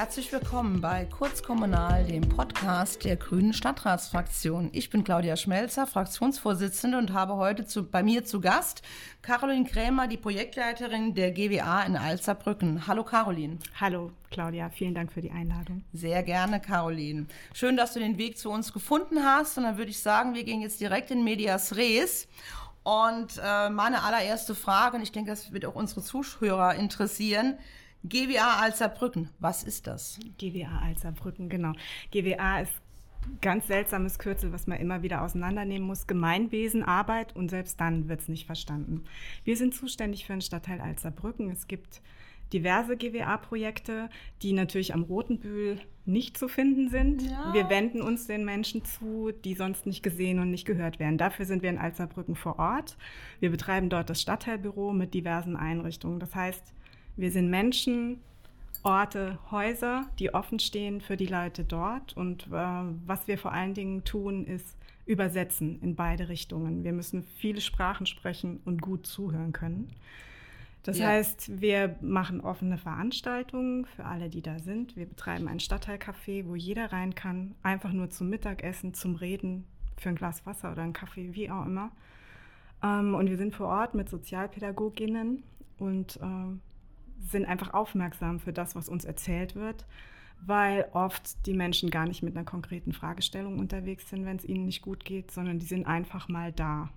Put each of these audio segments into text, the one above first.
herzlich willkommen bei Kurzkommunal, dem Podcast der Grünen Stadtratsfraktion. Ich bin Claudia Schmelzer, Fraktionsvorsitzende und habe heute zu, bei mir zu Gast Caroline Krämer, die Projektleiterin der GWA in Alzerbrücken. Hallo Caroline. Hallo Claudia, vielen Dank für die Einladung. Sehr gerne, Caroline. Schön, dass du den Weg zu uns gefunden hast und dann würde ich sagen, wir gehen jetzt direkt in Medias Res. Und äh, meine allererste Frage, und ich denke, das wird auch unsere Zuhörer interessieren, GWA Alzerbrücken, was ist das? GWA Alzerbrücken, genau. GWA ist ganz seltsames Kürzel, was man immer wieder auseinandernehmen muss. Gemeinwesen, Arbeit und selbst dann wird es nicht verstanden. Wir sind zuständig für den Stadtteil Alzerbrücken. Es gibt diverse GWA-Projekte, die natürlich am Rotenbühl nicht zu finden sind. Ja. Wir wenden uns den Menschen zu, die sonst nicht gesehen und nicht gehört werden. Dafür sind wir in Alzerbrücken vor Ort. Wir betreiben dort das Stadtteilbüro mit diversen Einrichtungen. Das heißt, wir sind Menschen, Orte, Häuser, die offen stehen für die Leute dort. Und äh, was wir vor allen Dingen tun, ist übersetzen in beide Richtungen. Wir müssen viele Sprachen sprechen und gut zuhören können. Das ja. heißt, wir machen offene Veranstaltungen für alle, die da sind. Wir betreiben ein Stadtteilcafé, wo jeder rein kann, einfach nur zum Mittagessen, zum Reden, für ein Glas Wasser oder einen Kaffee, wie auch immer. Ähm, und wir sind vor Ort mit Sozialpädagoginnen und ähm, sind einfach aufmerksam für das, was uns erzählt wird, weil oft die Menschen gar nicht mit einer konkreten Fragestellung unterwegs sind, wenn es ihnen nicht gut geht, sondern die sind einfach mal da.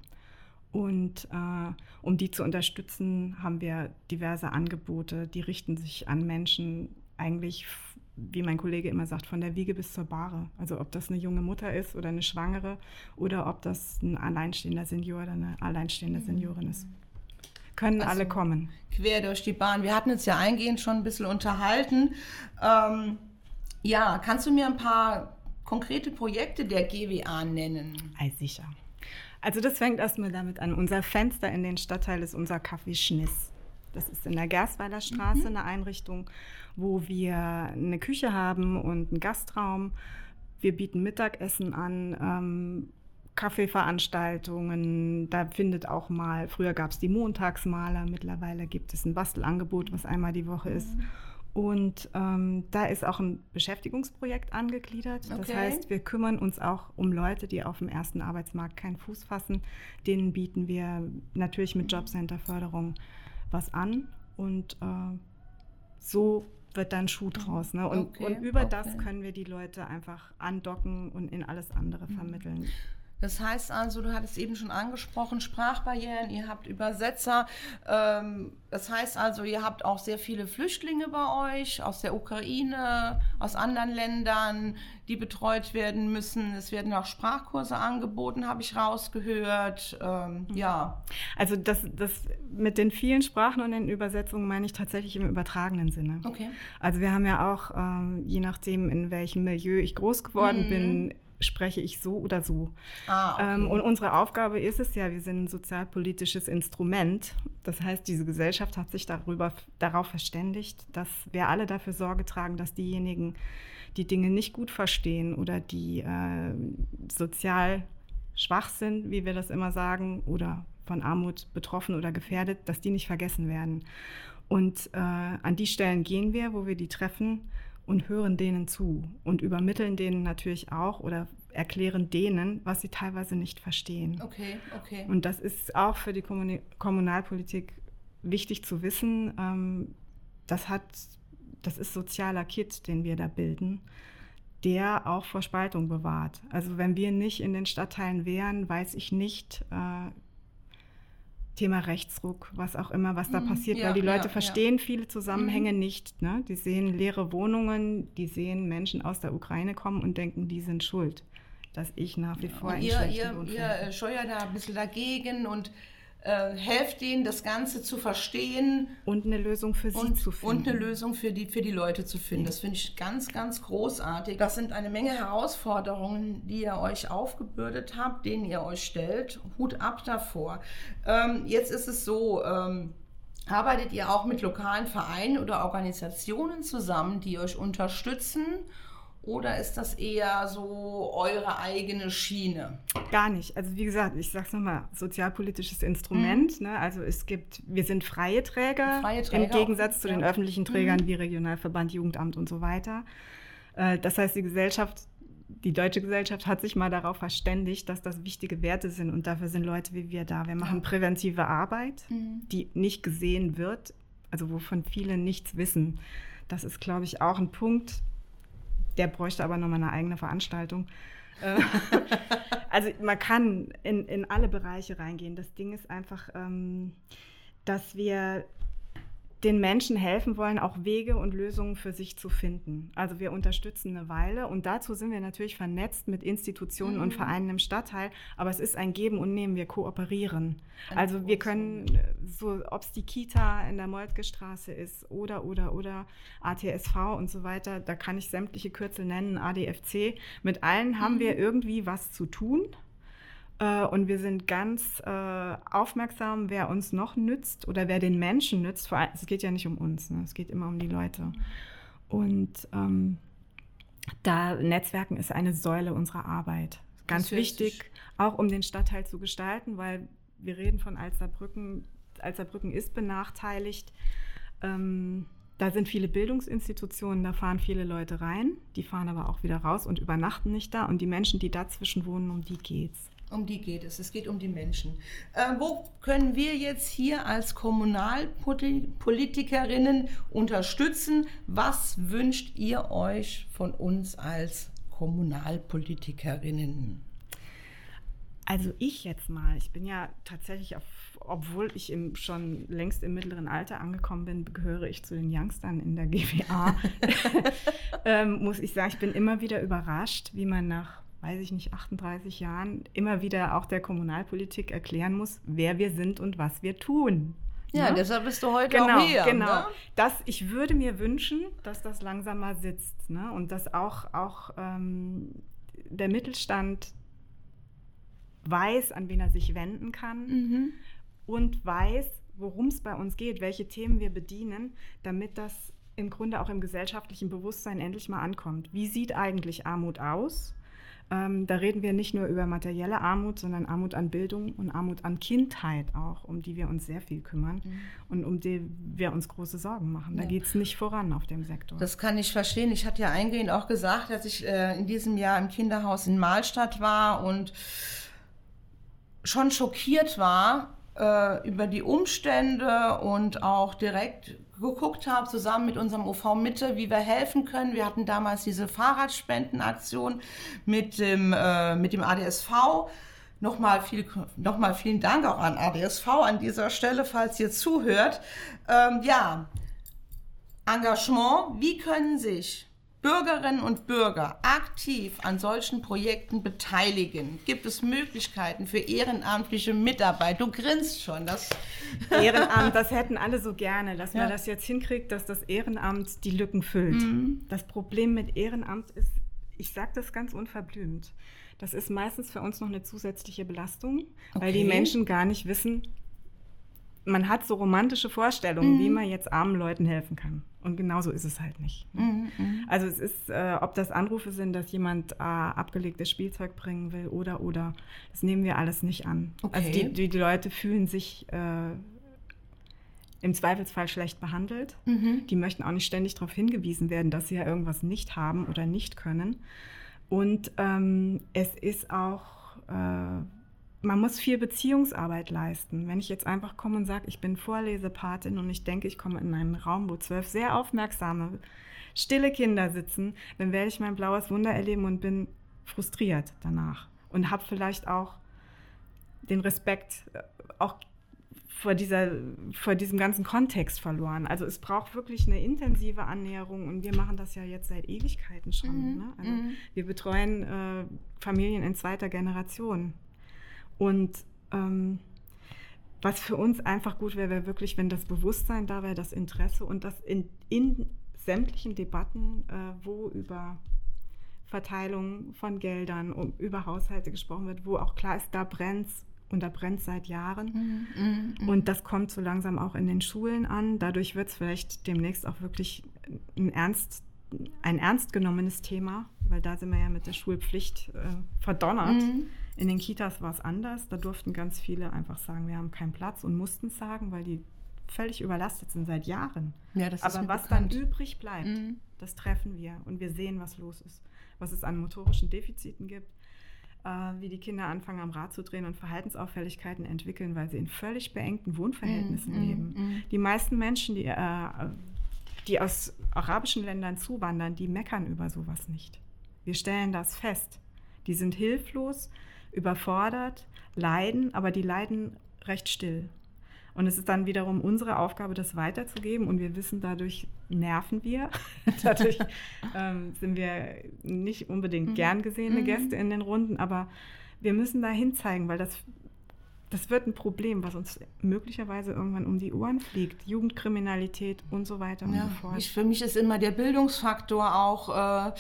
Und äh, um die zu unterstützen, haben wir diverse Angebote, die richten sich an Menschen eigentlich, wie mein Kollege immer sagt, von der Wiege bis zur Bahre. Also ob das eine junge Mutter ist oder eine Schwangere oder ob das ein alleinstehender Senior oder eine alleinstehende Seniorin ist können also, alle kommen. Quer durch die Bahn. Wir hatten uns ja eingehend schon ein bisschen unterhalten. Ähm, ja, kannst du mir ein paar konkrete Projekte der GWA nennen? Ei, sicher. Also das fängt erstmal damit an. Unser Fenster in den Stadtteil ist unser Café Schniss. Das ist in der Gersweiler Straße mhm. eine Einrichtung, wo wir eine Küche haben und einen Gastraum. Wir bieten Mittagessen an. Ähm, Kaffeeveranstaltungen, da findet auch mal, früher gab es die Montagsmaler, mittlerweile gibt es ein Bastelangebot, was einmal die Woche ist. Und ähm, da ist auch ein Beschäftigungsprojekt angegliedert. Das okay. heißt, wir kümmern uns auch um Leute, die auf dem ersten Arbeitsmarkt keinen Fuß fassen. Denen bieten wir natürlich mit Jobcenter-Förderung was an. Und äh, so wird dann Schuh draus. Ne? Und, okay. und über okay. das können wir die Leute einfach andocken und in alles andere mhm. Das heißt also, du hattest eben schon angesprochen, Sprachbarrieren, ihr habt Übersetzer. Ähm, das heißt also, ihr habt auch sehr viele Flüchtlinge bei euch aus der Ukraine, aus anderen Ländern, die betreut werden müssen. Es werden auch Sprachkurse angeboten, habe ich rausgehört. Ähm, mhm. ja. Also das, das mit den vielen Sprachen und den Übersetzungen meine ich tatsächlich im übertragenen Sinne. Okay. Also wir haben ja auch, ähm, je nachdem, in welchem Milieu ich groß geworden mhm. bin, spreche ich so oder so. Ah, okay. ähm, und unsere Aufgabe ist es ja, wir sind ein sozialpolitisches Instrument. Das heißt, diese Gesellschaft hat sich darüber, darauf verständigt, dass wir alle dafür Sorge tragen, dass diejenigen, die Dinge nicht gut verstehen oder die äh, sozial schwach sind, wie wir das immer sagen, oder von Armut betroffen oder gefährdet, dass die nicht vergessen werden. Und äh, an die Stellen gehen wir, wo wir die treffen und hören denen zu und übermitteln denen natürlich auch oder erklären denen, was sie teilweise nicht verstehen. Okay, okay. Und das ist auch für die Kommuni Kommunalpolitik wichtig zu wissen. Ähm, das hat, das ist sozialer Kit, den wir da bilden, der auch vor Spaltung bewahrt. Also wenn wir nicht in den Stadtteilen wären, weiß ich nicht, äh, Thema Rechtsruck, was auch immer, was da mhm. passiert, ja, weil die Leute ja, verstehen ja. viele Zusammenhänge mhm. nicht. Ne? Die sehen leere Wohnungen, die sehen Menschen aus der Ukraine kommen und denken, die sind schuld, dass ich nach wie vor und ein ihr, ihr, ihr äh, scheuert da ein bisschen dagegen und äh, helft ihnen, das Ganze zu verstehen. Und eine Lösung für sie und, zu finden. Und eine Lösung für die, für die Leute zu finden. Das finde ich ganz, ganz großartig. Das sind eine Menge Herausforderungen, die ihr euch aufgebürdet habt, denen ihr euch stellt. Hut ab davor. Ähm, jetzt ist es so, ähm, arbeitet ihr auch mit lokalen Vereinen oder Organisationen zusammen, die euch unterstützen? Oder ist das eher so eure eigene Schiene? Gar nicht. Also wie gesagt, ich sage es nochmal, sozialpolitisches Instrument. Mhm. Ne? Also es gibt, wir sind freie Träger, freie Träger im Gegensatz auch. zu den ja. öffentlichen Trägern mhm. wie Regionalverband, Jugendamt und so weiter. Äh, das heißt, die Gesellschaft die deutsche Gesellschaft hat sich mal darauf verständigt, dass das wichtige Werte sind und dafür sind Leute wie wir da. Wir machen präventive Arbeit, mhm. die nicht gesehen wird, also wovon viele nichts wissen. Das ist, glaube ich, auch ein Punkt, der bräuchte aber nochmal eine eigene Veranstaltung. Äh, also man kann in, in alle Bereiche reingehen. Das Ding ist einfach, ähm, dass wir den Menschen helfen wollen, auch Wege und Lösungen für sich zu finden. Also wir unterstützen eine Weile und dazu sind wir natürlich vernetzt mit Institutionen mhm. und Vereinen im Stadtteil, aber es ist ein Geben und Nehmen, wir kooperieren. Ein also wir können, so ob es die Kita in der Moltke Straße ist oder, oder, oder ATSV und so weiter, da kann ich sämtliche Kürzel nennen, ADFC, mit allen mhm. haben wir irgendwie was zu tun. Äh, und wir sind ganz äh, aufmerksam, wer uns noch nützt oder wer den Menschen nützt. Vor allem, es geht ja nicht um uns, ne? es geht immer um die Leute. Und ähm, da Netzwerken ist eine Säule unserer Arbeit. Ganz wichtig, auch um den Stadtteil zu gestalten, weil wir reden von Alsterbrücken. Alsterbrücken ist benachteiligt. Ähm, da sind viele Bildungsinstitutionen, da fahren viele Leute rein, die fahren aber auch wieder raus und übernachten nicht da. Und die Menschen, die dazwischen wohnen, um die geht's. Um die geht es. Es geht um die Menschen. Äh, wo können wir jetzt hier als Kommunalpolitikerinnen unterstützen? Was wünscht ihr euch von uns als Kommunalpolitikerinnen? Also ich jetzt mal, ich bin ja tatsächlich, auf, obwohl ich im, schon längst im mittleren Alter angekommen bin, gehöre ich zu den Youngstern in der GWA. ähm, muss ich sagen, ich bin immer wieder überrascht, wie man nach weiß ich nicht, 38 Jahren immer wieder auch der Kommunalpolitik erklären muss, wer wir sind und was wir tun. Ja, ne? deshalb bist du heute genau, auch hier. Genau, ne? das, ich würde mir wünschen, dass das langsam mal sitzt ne? und dass auch, auch ähm, der Mittelstand weiß, an wen er sich wenden kann mhm. und weiß, worum es bei uns geht, welche Themen wir bedienen, damit das im Grunde auch im gesellschaftlichen Bewusstsein endlich mal ankommt. Wie sieht eigentlich Armut aus? Ähm, da reden wir nicht nur über materielle Armut, sondern Armut an Bildung und Armut an Kindheit auch, um die wir uns sehr viel kümmern mhm. und um die wir uns große Sorgen machen. Da ja. geht es nicht voran auf dem Sektor. Das kann ich verstehen. Ich hatte ja eingehend auch gesagt, dass ich äh, in diesem Jahr im Kinderhaus in Mahlstadt war und schon schockiert war äh, über die Umstände und auch direkt geguckt habe, zusammen mit unserem UV Mitte, wie wir helfen können. Wir hatten damals diese Fahrradspendenaktion mit dem, äh, mit dem ADSV. Nochmal, viel, nochmal vielen Dank auch an ADSV an dieser Stelle, falls ihr zuhört. Ähm, ja, Engagement, wie können sich Bürgerinnen und Bürger aktiv an solchen Projekten beteiligen? Gibt es Möglichkeiten für ehrenamtliche Mitarbeit? Du grinst schon. Das Ehrenamt, das hätten alle so gerne, dass ja. man das jetzt hinkriegt, dass das Ehrenamt die Lücken füllt. Mhm. Das Problem mit Ehrenamt ist, ich sage das ganz unverblümt, das ist meistens für uns noch eine zusätzliche Belastung, okay. weil die Menschen gar nicht wissen, man hat so romantische Vorstellungen, mhm. wie man jetzt armen Leuten helfen kann. Und genauso ist es halt nicht. Ne? Mhm, mhm, also es ist, äh, ob das Anrufe sind, dass jemand äh, abgelegtes Spielzeug bringen will oder oder, das nehmen wir alles nicht an. Also okay. Also die, die, die, Leute fühlen sich äh, im Zweifelsfall schlecht behandelt. Mhm. Die möchten auch nicht ständig darauf hingewiesen werden, dass sie ja irgendwas nicht haben oder nicht können. Und ähm, es ist auch äh, man muss viel Beziehungsarbeit leisten. Wenn ich jetzt einfach komme und sage, ich bin Vorlesepatin und ich denke, ich komme in einen Raum, wo zwölf sehr aufmerksame, stille Kinder sitzen, dann werde ich mein blaues Wunder erleben und bin frustriert danach und habe vielleicht auch den Respekt äh, auch vor, dieser, vor diesem ganzen Kontext verloren. Also es braucht wirklich eine intensive Annäherung und wir machen das ja jetzt seit Ewigkeiten schon. Mhm. Ne? Also mhm. Wir betreuen äh, Familien in zweiter Generation und ähm, was für uns einfach gut wäre, wäre wirklich, wenn das Bewusstsein da wäre, das Interesse und das in, in sämtlichen Debatten, äh, wo über Verteilung von Geldern, um, über Haushalte gesprochen wird, wo auch klar ist, da brennt und da brennt seit Jahren. Mm, mm, mm. Und das kommt so langsam auch in den Schulen an. Dadurch wird es vielleicht demnächst auch wirklich ein ernst, ein ernst genommenes Thema weil da sind wir ja mit der Schulpflicht äh, verdonnert. Mhm. In den Kitas war es anders. Da durften ganz viele einfach sagen, wir haben keinen Platz und mussten es sagen, weil die völlig überlastet sind seit Jahren. Ja, Aber was bekannt. dann übrig bleibt, mhm. das treffen wir und wir sehen, was los ist, was es an motorischen Defiziten gibt, äh, wie die Kinder anfangen am Rad zu drehen und Verhaltensauffälligkeiten entwickeln, weil sie in völlig beengten Wohnverhältnissen mhm. leben. Mhm. Die meisten Menschen, die, äh, die aus arabischen Ländern zuwandern, die meckern über sowas nicht. Wir stellen das fest. Die sind hilflos, überfordert, leiden, aber die leiden recht still. Und es ist dann wiederum unsere Aufgabe, das weiterzugeben. Und wir wissen, dadurch nerven wir. dadurch ähm, sind wir nicht unbedingt mhm. gern gesehene mhm. Gäste in den Runden. Aber wir müssen da hinzeigen, weil das, das wird ein Problem, was uns möglicherweise irgendwann um die Ohren fliegt. Jugendkriminalität und so weiter und so fort. Ich, für mich ist immer der Bildungsfaktor auch. Äh,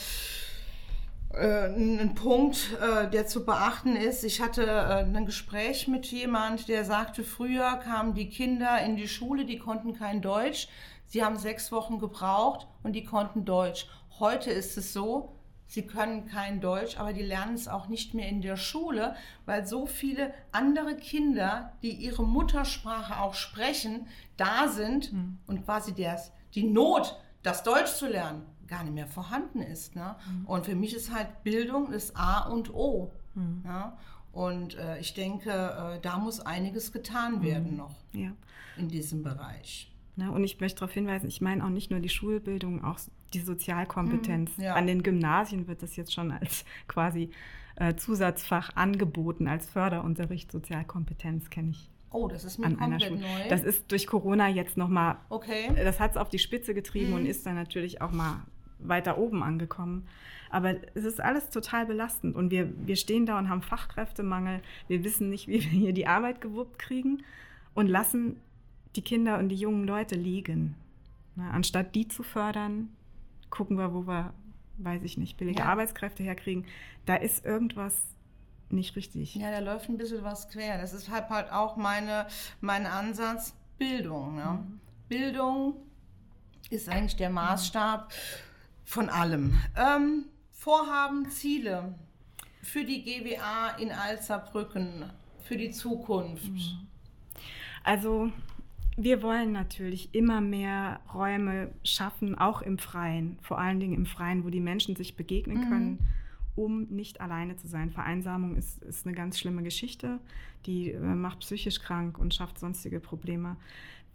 ein Punkt, äh, der zu beachten ist. Ich hatte äh, ein Gespräch mit jemand, der sagte, früher kamen die Kinder in die Schule, die konnten kein Deutsch. Sie haben sechs Wochen gebraucht und die konnten Deutsch. Heute ist es so, sie können kein Deutsch, aber die lernen es auch nicht mehr in der Schule, weil so viele andere Kinder, die ihre Muttersprache auch sprechen, da sind mhm. und quasi das, die Not, das Deutsch zu lernen, gar nicht mehr vorhanden ist. Ne? Mhm. Und für mich ist halt Bildung das A und O. Mhm. Ja? Und äh, ich denke, äh, da muss einiges getan mhm. werden noch ja. in diesem Bereich. Ja, und ich möchte darauf hinweisen, ich meine auch nicht nur die Schulbildung, auch die Sozialkompetenz. Mhm, ja. An den Gymnasien wird das jetzt schon als quasi äh, Zusatzfach angeboten, als Förderunterricht. Sozialkompetenz kenne ich Oh, das ist mir an komplett neu. Das ist durch Corona jetzt nochmal, okay. das hat es auf die Spitze getrieben mhm. und ist dann natürlich auch mal weiter oben angekommen. Aber es ist alles total belastend und wir, wir stehen da und haben Fachkräftemangel. Wir wissen nicht, wie wir hier die Arbeit gewuppt kriegen und lassen die Kinder und die jungen Leute liegen. Na, anstatt die zu fördern, gucken wir, wo wir, weiß ich nicht, billige ja. Arbeitskräfte herkriegen. Da ist irgendwas nicht richtig. Ja, da läuft ein bisschen was quer. Das ist halt, halt auch meine, mein Ansatz Bildung. Ne? Mhm. Bildung ist eigentlich der Maßstab von allem. Ähm, Vorhaben, Ziele für die GWA in Alzerbrücken, für die Zukunft. Mhm. Also wir wollen natürlich immer mehr Räume schaffen, auch im Freien, vor allen Dingen im Freien, wo die Menschen sich begegnen mhm. Um nicht alleine zu sein. Vereinsamung ist, ist eine ganz schlimme Geschichte, die äh, macht psychisch krank und schafft sonstige Probleme.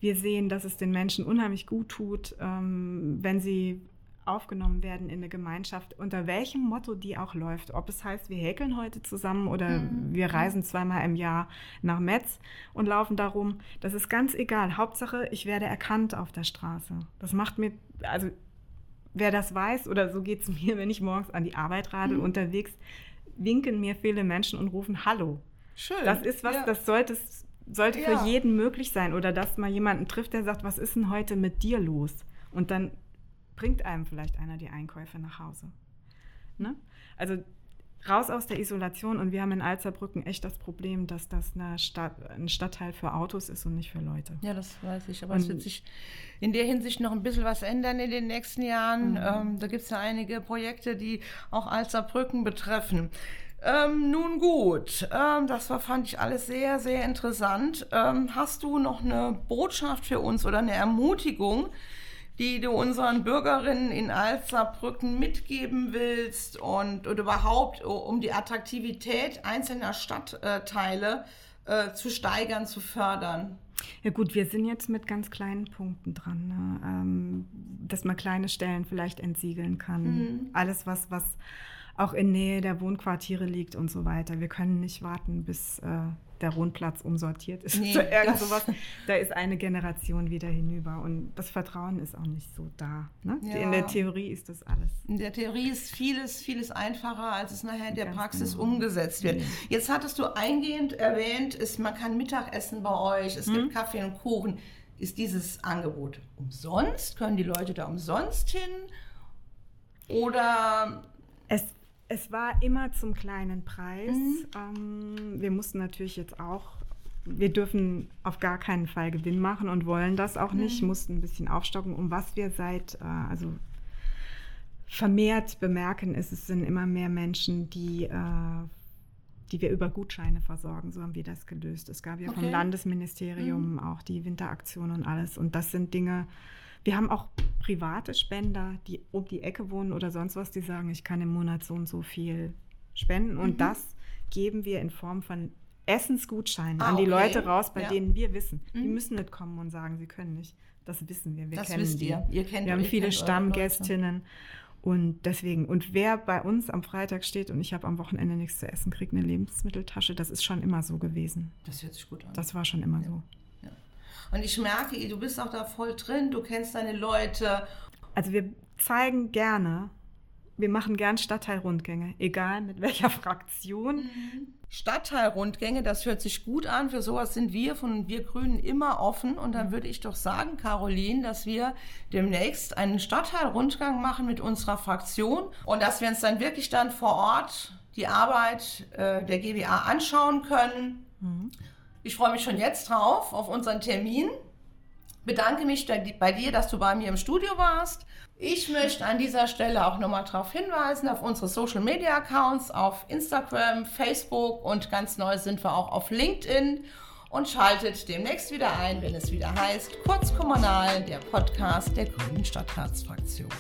Wir sehen, dass es den Menschen unheimlich gut tut, ähm, wenn sie aufgenommen werden in eine Gemeinschaft, unter welchem Motto die auch läuft. Ob es heißt, wir häkeln heute zusammen oder mhm. wir reisen zweimal im Jahr nach Metz und laufen darum. Das ist ganz egal. Hauptsache, ich werde erkannt auf der Straße. Das macht mir, also wer das weiß, oder so geht es mir, wenn ich morgens an die Arbeit radel, mhm. unterwegs, winken mir viele Menschen und rufen Hallo. Schön. Das ist was, ja. das sollte, sollte ja. für jeden möglich sein. Oder dass man jemanden trifft, der sagt, was ist denn heute mit dir los? Und dann bringt einem vielleicht einer die Einkäufe nach Hause. Ne? Also raus aus der Isolation und wir haben in Alzerbrücken echt das Problem, dass das eine Stadt, ein Stadtteil für Autos ist und nicht für Leute. Ja, das weiß ich. Aber und es wird sich in der Hinsicht noch ein bisschen was ändern in den nächsten Jahren. Mhm. Ähm, da gibt es ja einige Projekte, die auch Alzerbrücken betreffen. Ähm, nun gut, ähm, das war, fand ich alles sehr, sehr interessant. Ähm, hast du noch eine Botschaft für uns oder eine Ermutigung, die du unseren Bürgerinnen in Alsterbrücken mitgeben willst und, und überhaupt um die Attraktivität einzelner Stadtteile äh, zu steigern, zu fördern? Ja gut, wir sind jetzt mit ganz kleinen Punkten dran, ne? ähm, dass man kleine Stellen vielleicht entsiegeln kann. Mhm. Alles, was, was auch in Nähe der Wohnquartiere liegt und so weiter. Wir können nicht warten, bis äh, der Wohnplatz umsortiert ist. Nee, irgend sowas. Da ist eine Generation wieder hinüber und das Vertrauen ist auch nicht so da. Ne? Ja. In der Theorie ist das alles. In der Theorie ist vieles, vieles einfacher, als es nachher in der Ganz Praxis genau. umgesetzt wird. Jetzt hattest du eingehend erwähnt, ist, man kann Mittagessen bei euch, es hm? gibt Kaffee und Kuchen. Ist dieses Angebot umsonst? Können die Leute da umsonst hin? Oder es es war immer zum kleinen Preis. Mhm. Ähm, wir mussten natürlich jetzt auch, wir dürfen auf gar keinen Fall Gewinn machen und wollen das auch nicht, mhm. mussten ein bisschen aufstocken, um was wir seit, äh, also vermehrt bemerken, ist, es sind immer mehr Menschen, die, äh, die wir über Gutscheine versorgen. So haben wir das gelöst. Es gab ja okay. vom Landesministerium mhm. auch die Winteraktion und alles. Und das sind Dinge, wir haben auch private Spender, die um die Ecke wohnen oder sonst was, die sagen, ich kann im Monat so und so viel spenden. Und mhm. das geben wir in Form von Essensgutscheinen ah, an die okay. Leute raus, bei ja. denen wir wissen, mhm. die müssen nicht kommen und sagen, sie können nicht. Das wissen wir. Wir das kennen wisst die. ihr. ihr kennt, wir haben viele Stammgästinnen. Und deswegen, und wer bei uns am Freitag steht und ich habe am Wochenende nichts zu essen, kriegt eine Lebensmitteltasche, das ist schon immer so gewesen. Das hört sich gut an. Das war schon immer ja. so. Und ich merke, du bist auch da voll drin, du kennst deine Leute. Also wir zeigen gerne, wir machen gern Stadtteilrundgänge, egal mit welcher Fraktion. Mhm. Stadtteilrundgänge, das hört sich gut an. Für sowas sind wir von wir Grünen immer offen. Und dann würde ich doch sagen, Caroline, dass wir demnächst einen Stadtteilrundgang machen mit unserer Fraktion und dass wir uns dann wirklich dann vor Ort die Arbeit äh, der GBA anschauen können. Mhm. Ich freue mich schon jetzt drauf, auf unseren Termin. Bedanke mich bei dir, dass du bei mir im Studio warst ich möchte an dieser Stelle auch nochmal darauf hinweisen, auf unsere Social Media Accounts, auf Instagram, Facebook und ganz neu sind wir auch auf LinkedIn. Und schaltet demnächst wieder ein, wenn es wieder heißt Kurzkommunal, der Podcast der Grünen Stadtratsfraktion.